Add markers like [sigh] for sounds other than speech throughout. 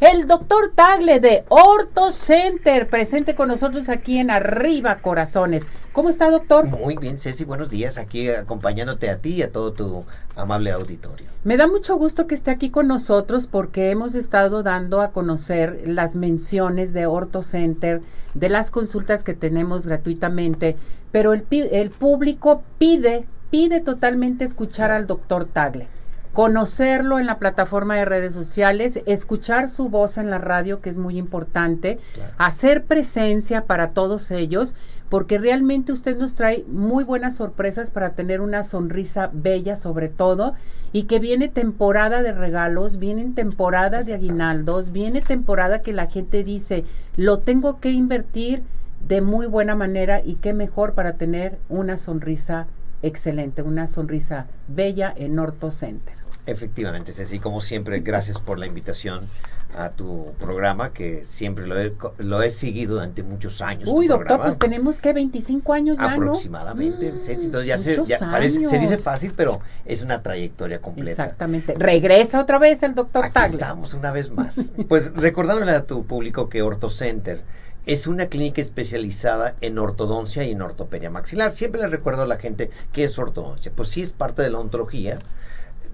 el doctor Tagle de Orto Center, presente con nosotros aquí en Arriba Corazones. ¿Cómo está, doctor? Muy bien, Ceci, buenos días, aquí acompañándote a ti y a todo tu amable auditorio. Me da mucho gusto que esté aquí con nosotros porque hemos estado dando a conocer las menciones de Orto Center, de las consultas que tenemos gratuitamente, pero el, el público pide, pide totalmente escuchar al doctor Tagle conocerlo en la plataforma de redes sociales, escuchar su voz en la radio, que es muy importante, hacer presencia para todos ellos, porque realmente usted nos trae muy buenas sorpresas para tener una sonrisa bella sobre todo, y que viene temporada de regalos, viene temporada de aguinaldos, viene temporada que la gente dice, lo tengo que invertir de muy buena manera y qué mejor para tener una sonrisa excelente, una sonrisa bella en Orto Center. Efectivamente, Ceci, como siempre, gracias por la invitación a tu programa, que siempre lo he, lo he seguido durante muchos años. Uy, doctor, pues tenemos que 25 años ya, Aproximadamente, mm, Ceci, entonces ya, se, ya parece, se dice fácil, pero es una trayectoria completa. Exactamente. Regresa otra vez el doctor Aquí estamos una vez más. pues [laughs] recordándole a tu público que OrtoCenter es una clínica especializada en ortodoncia y en ortopedia maxilar. Siempre le recuerdo a la gente que es ortodoncia. Pues sí es parte de la ontología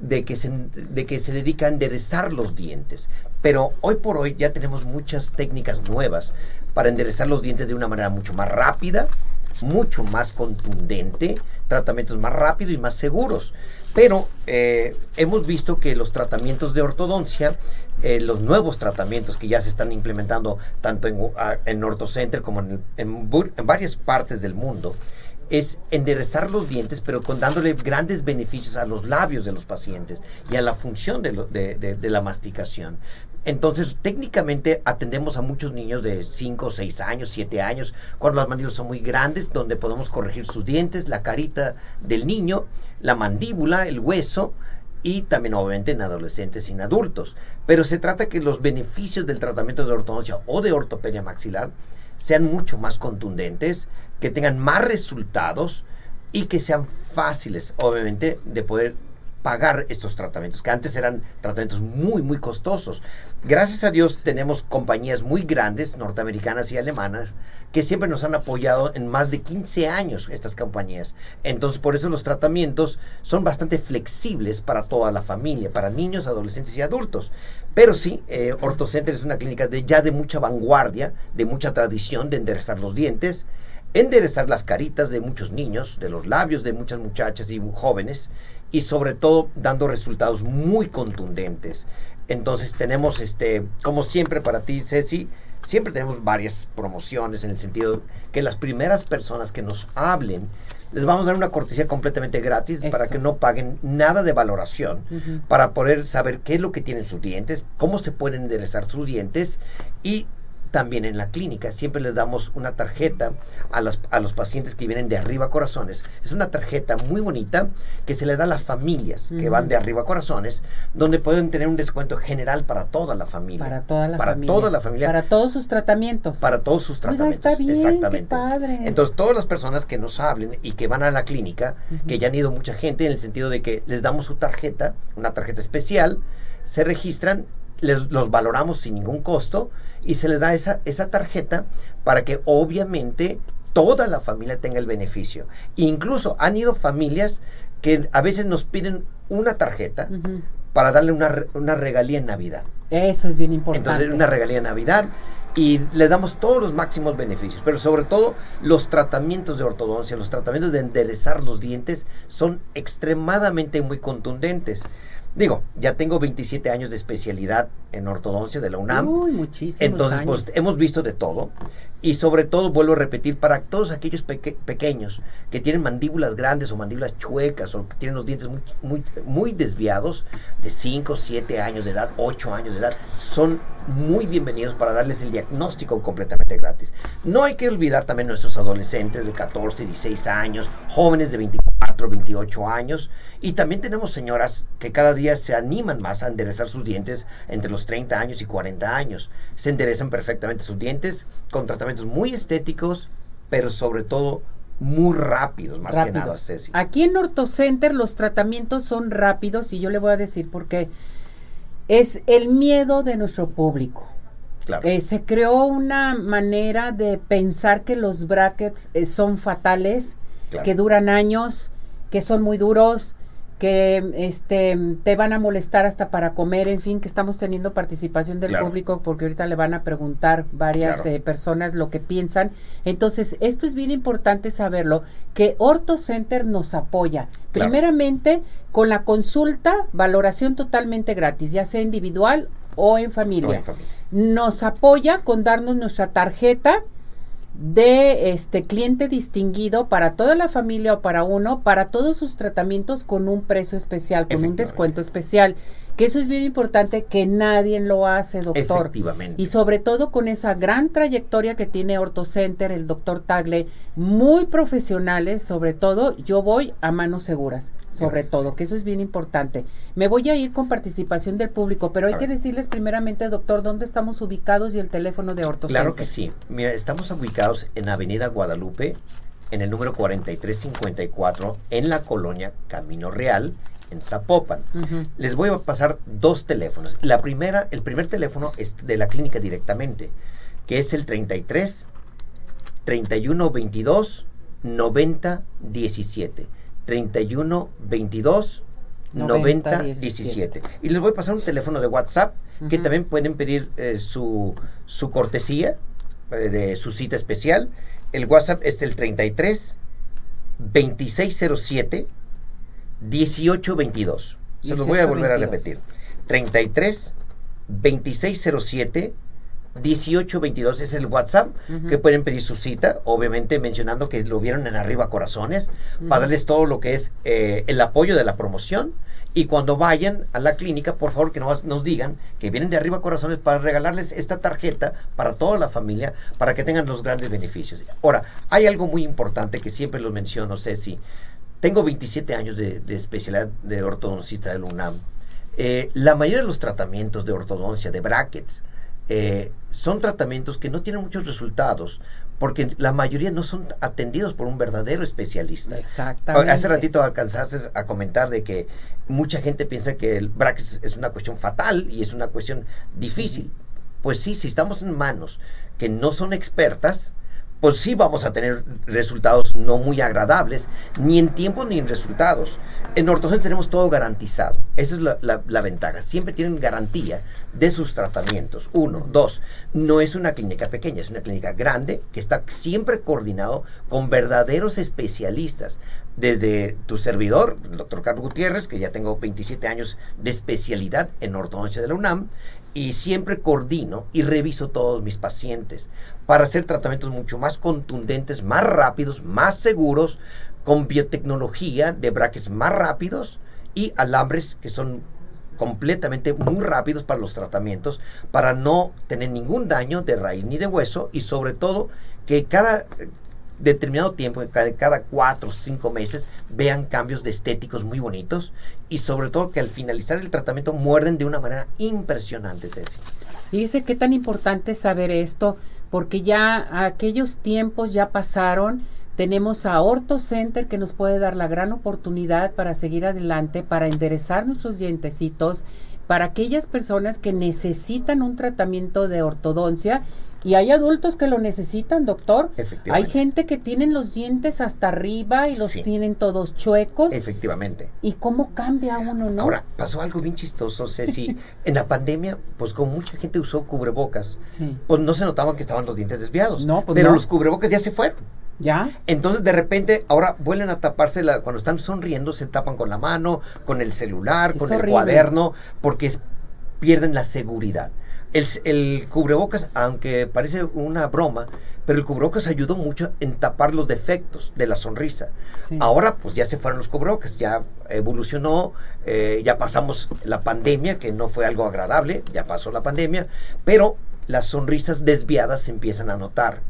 de que, se, de que se dedica a enderezar los dientes. Pero hoy por hoy ya tenemos muchas técnicas nuevas para enderezar los dientes de una manera mucho más rápida, mucho más contundente, tratamientos más rápidos y más seguros. Pero eh, hemos visto que los tratamientos de ortodoncia, eh, los nuevos tratamientos que ya se están implementando tanto en, en OrtoCenter como en, varias partes del mundo, es enderezar los dientes, pero con dándole grandes beneficios a los labios de los pacientes y a la función de, de la masticación. Entonces, técnicamente atendemos a muchos niños de 5, 6 años, 7 años, cuando las mandíbulas son muy grandes, donde podemos corregir sus dientes, la carita del niño, la mandíbula, el hueso, y también obviamente en adolescentes y en adultos. Pero se trata que los beneficios del tratamiento de ortodoncia o de ortopedia maxilar sean mucho más contundentes, que tengan más resultados y que sean fáciles, obviamente, de poder pagar estos tratamientos, que antes eran tratamientos muy, muy costosos. Gracias a Dios tenemos compañías muy grandes, norteamericanas y alemanas, que siempre nos han apoyado en más de 15 años estas compañías. Entonces, por eso los tratamientos son bastante flexibles para toda la familia, para niños, adolescentes y adultos. Pero sí, eh, OrtoCenter es una clínica de, ya de mucha vanguardia, de mucha tradición de enderezar los dientes, enderezar las caritas de muchos niños, de los labios de muchas muchachas y jóvenes, y sobre todo dando resultados muy contundentes. Entonces tenemos, este, como siempre para ti, Ceci, siempre tenemos varias promociones en el sentido que las primeras personas que nos hablen, les vamos a dar una cortesía completamente gratis para que no paguen nada de valoración, para poder saber qué es lo que tienen sus dientes, cómo se pueden enderezar sus dientes y también en la clínica siempre les damos una tarjeta a los, a los pacientes que vienen de arriba corazones. Es una tarjeta muy bonita que se le da a las familias que van de arriba corazones, donde pueden tener un descuento general para toda la familia. Para toda la para familia. toda la familia. Para todos sus tratamientos. Para todos sus tratamientos. está bien, Exactamente. padre. Entonces, todas las personas que nos hablen y que van a la clínica, que ya han ido mucha gente en el sentido de que les damos su tarjeta, una tarjeta especial, se registran les, los valoramos sin ningún costo y se les da esa, esa tarjeta para que obviamente toda la familia tenga el beneficio. Incluso han ido familias que a veces nos piden una tarjeta para darle una, una, regalía en Navidad. Eso es bien importante. Entonces, una regalía en Navidad y les damos todos los máximos beneficios, pero sobre todo los tratamientos de ortodoncia, los tratamientos de enderezar los dientes son extremadamente muy contundentes. Digo, ya tengo 27 años de especialidad en ortodoncia de la UNAM. Uy, muchísimos Entonces, pues hemos visto de todo. Y sobre todo, vuelvo a repetir, para todos aquellos pequeños que tienen mandíbulas grandes o mandíbulas chuecas o que tienen los dientes muy, muy, muy desviados, de 5, 7 años de edad, 8 años de edad, son muy bienvenidos para darles el diagnóstico completamente gratis. No hay que olvidar también nuestros adolescentes de 14, 16 años, jóvenes de 24, 28 años, y también tenemos señoras que cada día se animan más a enderezar sus dientes entre los 30 años y 40 años. Se enderezan perfectamente sus dientes con tratamientos muy estéticos, pero sobre todo muy rápidos, más que nada, Aquí en OrtoCenter los tratamientos son rápidos y yo le voy a decir por qué. es el miedo de nuestro público. Claro. Eh, se creó una manera de pensar que los brackets eh, son fatales, Claro. que duran años, que son muy duros, que este te van a molestar hasta para comer, en fin, que estamos teniendo participación del Claro. público porque ahorita le van a preguntar varias Claro. eh, personas lo que piensan. Entonces, esto es bien importante saberlo, que Orto Center nos apoya. Claro. Primeramente, con la consulta, valoración totalmente gratis, ya sea individual o en familia No, en familia. nos apoya con darnos nuestra tarjeta de este cliente distinguido para toda la familia o para uno, para todos sus tratamientos con un precio especial, con un descuento especial. Que eso es bien importante, que nadie lo hace, doctor. Efectivamente. Y sobre todo con esa gran trayectoria que tiene OrtoCenter, el doctor Tagle, muy profesionales, sobre todo, yo voy a manos seguras, sobre Gracias. todo, que eso es bien importante. Me voy a ir con participación del público, pero hay A que ver. decirles primeramente, doctor, dónde estamos ubicados y el teléfono de OrtoCenter. Claro que sí. Mira, estamos ubicados en Avenida Guadalupe, en el número 4354, en la colonia Camino Real, en Zapopan. Les voy a pasar dos teléfonos. La primera, el primer teléfono es de la clínica directamente, que es el 33 31 22 90 17. 31 22 90 90 17. Y les voy a pasar un teléfono de WhatsApp que también pueden pedir eh, su, su cortesía eh, de su cita especial. El WhatsApp es el 33 2607 1822. Se los voy a volver a 1822. repetir. 33 2607 1822 es el WhatsApp que pueden pedir su cita, obviamente mencionando que lo vieron en Arriba Corazones, para darles todo lo que es eh, el apoyo de la promoción. Y cuando vayan a la clínica, por favor que nos, nos digan que vienen de Arriba Corazones para regalarles esta tarjeta para toda la familia, para que tengan los grandes beneficios. Ahora, hay algo muy importante que siempre lo menciono, Ceci. Tengo 27 años de, de especialidad de ortodoncista del UNAM. Eh, la mayoría de los tratamientos de ortodoncia, de brackets, eh, son tratamientos que no tienen muchos resultados, porque la mayoría no son atendidos por un verdadero especialista. Exactamente. Hace ratito alcanzaste a comentar de que mucha gente piensa que el brackets es una cuestión fatal y es una cuestión difícil. Pues sí, si estamos en manos que no son expertas, pues sí vamos a tener resultados no muy agradables, ni en tiempo ni en resultados. En Ortocen tenemos todo garantizado. Esa es la ventaja. Siempre tienen garantía de sus tratamientos. Uno. Dos. No es una clínica pequeña, es una clínica grande que está siempre coordinado con verdaderos especialistas. Desde tu servidor, el doctor Carlos Gutiérrez, que ya tengo 27 años de especialidad en ortodoncia de la UNAM, y siempre coordino y reviso todos mis pacientes para hacer tratamientos mucho más contundentes, más rápidos, más seguros, con biotecnología de braques más rápidos y alambres que son completamente muy rápidos para los tratamientos, para no tener ningún daño de raíz ni de hueso y sobre todo que cada determinado tiempo, cada, cada cuatro o cinco meses, vean cambios de estéticos muy bonitos y sobre todo que al finalizar el tratamiento muerden de una manera impresionante, Ceci. Fíjese qué tan importante saber esto, porque ya aquellos tiempos ya pasaron. Tenemos a Orto Center que nos puede dar la gran oportunidad para seguir adelante, para enderezar nuestros dientecitos, para aquellas personas que necesitan un tratamiento de ortodoncia. Y hay adultos que lo necesitan, doctor. Hay Efectivamente. gente que tienen los dientes hasta arriba y los Sí. tienen todos chuecos. Efectivamente. ¿Y cómo cambia uno, no? Ahora, pasó algo bien chistoso, Ceci. [laughs] en la pandemia, pues como mucha gente usó cubrebocas, sí. pues no se notaban que estaban los dientes desviados. No, pues pero no. los cubrebocas ya se fueron. ¿Ya? Entonces de repente ahora vuelven a taparse la, cuando están sonriendo se tapan con la mano, con el celular, Es con el cuaderno, porque es- pierden la seguridad. El, el cubrebocas, aunque parece una broma, pero el cubrebocas ayudó mucho en tapar los defectos de la sonrisa. Sí. Ahora pues ya se fueron los cubrebocas, ya evolucionó, eh, ya pasamos la pandemia, que no fue algo agradable, ya pasó la pandemia, pero las sonrisas desviadas se empiezan a notar.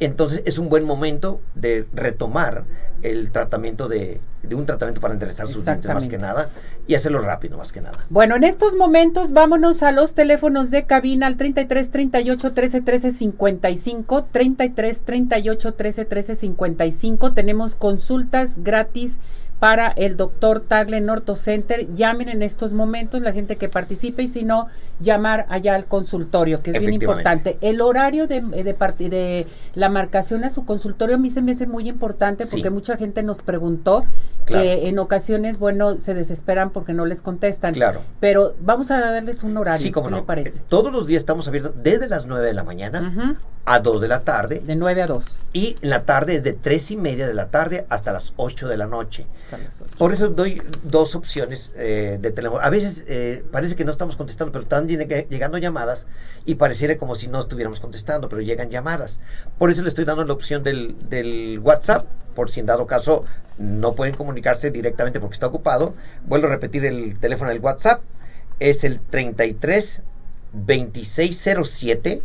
Entonces es un buen momento de retomar el tratamiento de, de un tratamiento para enderezar sus dientes más que nada y hacerlo rápido más que nada. Bueno, en estos momentos vámonos a los teléfonos de cabina al 33 38 13 13 55, 33 38 13 13 55. Tenemos consultas gratis para el doctor Tagle Norto Center. Llamen en estos momentos la gente que participe y si no, llamar allá al consultorio, que es bien importante. El horario de, de, de, la marcación a su consultorio a mí se me hace muy importante porque mucha gente nos preguntó que en ocasiones, bueno, se desesperan porque no les contestan. Claro. Pero vamos a darles un horario. Sí, como ¿Qué no. parece? Eh, todos los días estamos abiertos desde las 9 de la mañana a 2 de la tarde. De 9 a 2. Y en la tarde es de 3 y media de la tarde hasta las 8 de la noche. Por eso doy dos opciones eh, de teléfono. A veces eh, parece que no estamos contestando, pero están llegando llamadas y pareciera como si no estuviéramos contestando, pero llegan llamadas. Por eso le estoy dando la opción del, del WhatsApp, por si en dado caso no pueden comunicarse directamente porque está ocupado. Vuelvo a repetir el teléfono del WhatsApp. Es el 33 2607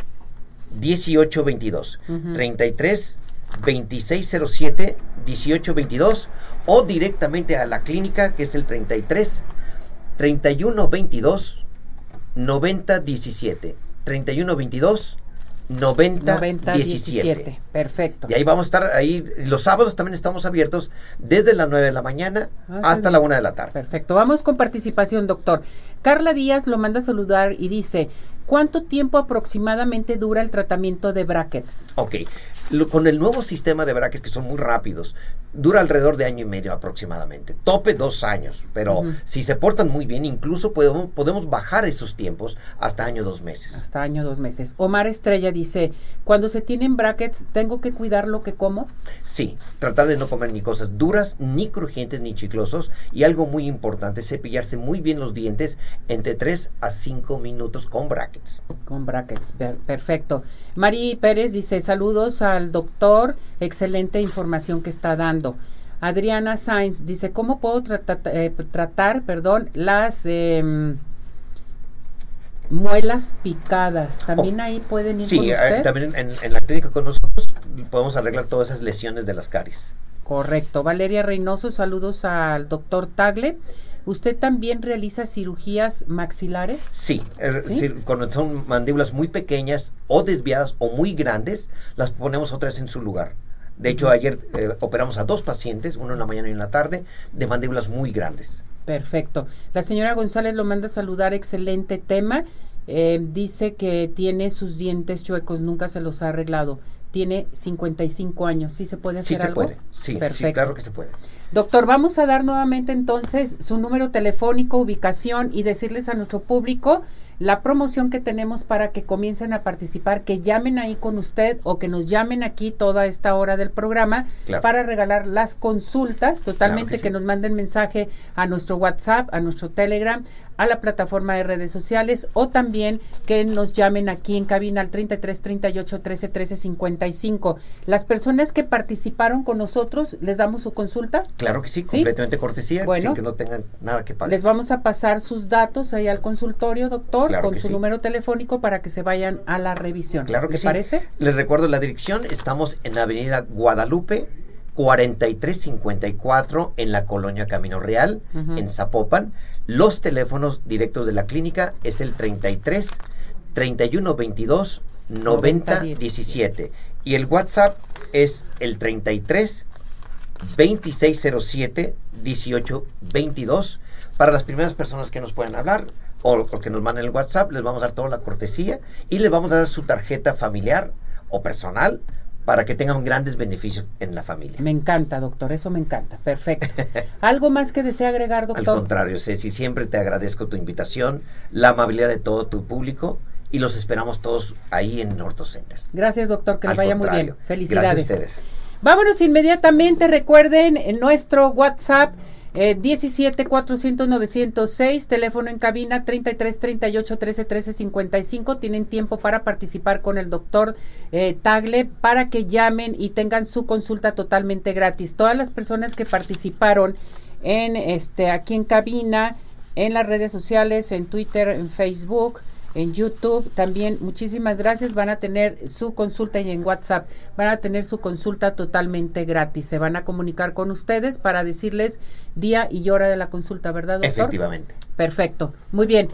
1822. Uh -huh. 33 2607 1822 o directamente a la clínica que es el 33 3122 9017. 3122 90, 90 17. 17. Perfecto. Y ahí vamos a estar, ahí los sábados también estamos abiertos desde las 9 de la mañana ah, hasta sí. la 1 de la tarde. Perfecto. Vamos con participación, doctor. Carla Díaz lo manda a saludar y dice, ¿cuánto tiempo aproximadamente dura el tratamiento de brackets? Ok. Lo, con el nuevo sistema de brackets que son muy rápidos, dura alrededor de año y medio aproximadamente. Tope dos años, pero uh -huh. si se portan muy bien, incluso podemos, podemos bajar esos tiempos hasta año dos meses. Hasta año dos meses. Omar Estrella dice, cuando se tienen brackets, ¿tengo que cuidar lo que como? Sí, tratar de no comer ni cosas duras, ni crujientes, ni chiclosos. Y algo muy importante, cepillarse muy bien los dientes entre 3 a 5 minutos con brackets. Con brackets, per perfecto. Mari Pérez dice, saludos al doctor, excelente información que está dando. Adriana Sainz dice, ¿cómo puedo tratar, eh, tratar perdón, las eh, muelas picadas? ¿También oh, ahí pueden ir sí, con usted? Eh, también en, en, la clínica con nosotros podemos arreglar todas esas lesiones de las caries. Correcto. Valeria Reynoso, saludos al doctor Tagle. ¿Usted también realiza cirugías maxilares? Sí, ¿Sí? cuando son mandíbulas muy pequeñas o desviadas o muy grandes, las ponemos otra vez en su lugar. De hecho, ayer eh, operamos a dos pacientes, uno en la mañana y en la tarde, de mandíbulas muy grandes. Perfecto. La señora González lo manda a saludar, excelente tema. Eh, dice que tiene sus dientes chuecos, nunca se los ha arreglado. Tiene 55 años. ¿Sí se puede hacer sí se algo? Puede. Sí, Perfecto. sí, claro que se puede. Doctor, vamos a dar nuevamente entonces su número telefónico, ubicación y decirles a nuestro público la promoción que tenemos para que comiencen a participar, que llamen ahí con usted o que nos llamen aquí toda esta hora del programa claro. para regalar las consultas, totalmente claro que, que sí. nos manden mensaje a nuestro WhatsApp, a nuestro Telegram, a la plataforma de redes sociales o también que nos llamen aquí en cabina al 33 38 13 13 55. Las personas que participaron con nosotros, ¿les damos su consulta? Claro que sí, ¿Sí? completamente cortesía, bueno, sin que no tengan nada que pagar. Les vamos a pasar sus datos ahí al consultorio, doctor, claro con su sí. número telefónico para que se vayan a la revisión. Claro que ¿Les sí. parece? Les recuerdo la dirección, estamos en Avenida Guadalupe 4354 en la colonia Camino Real, uh -huh. en Zapopan. Los teléfonos directos de la clínica es el 33 31 22 90 17 y el WhatsApp es el 33 2607 18 22 para las primeras personas que nos pueden hablar o, o que nos manden el WhatsApp les vamos a dar toda la cortesía y les vamos a dar su tarjeta familiar o personal para que tengan grandes beneficios en la familia. Me encanta, doctor, eso me encanta. Perfecto. [laughs] ¿Algo más que desea agregar, doctor? Al contrario, Ceci, siempre te agradezco tu invitación, la amabilidad de todo tu público y los esperamos todos ahí en Norto Center. Gracias, doctor, que le vaya muy bien. Felicidades. Gracias a ustedes. Vámonos inmediatamente, recuerden en nuestro WhatsApp eh, 17 400 906, teléfono en cabina 33 38 13 13 55. Tienen tiempo para participar con el doctor eh, Tagle para que llamen y tengan su consulta totalmente gratis. Todas las personas que participaron en este aquí en cabina, en las redes sociales, en Twitter, en Facebook, en YouTube también. Muchísimas gracias. Van a tener su consulta y en WhatsApp van a tener su consulta totalmente gratis. Se van a comunicar con ustedes para decirles día y hora de la consulta, ¿verdad, doctor? Efectivamente. Perfecto. Muy bien.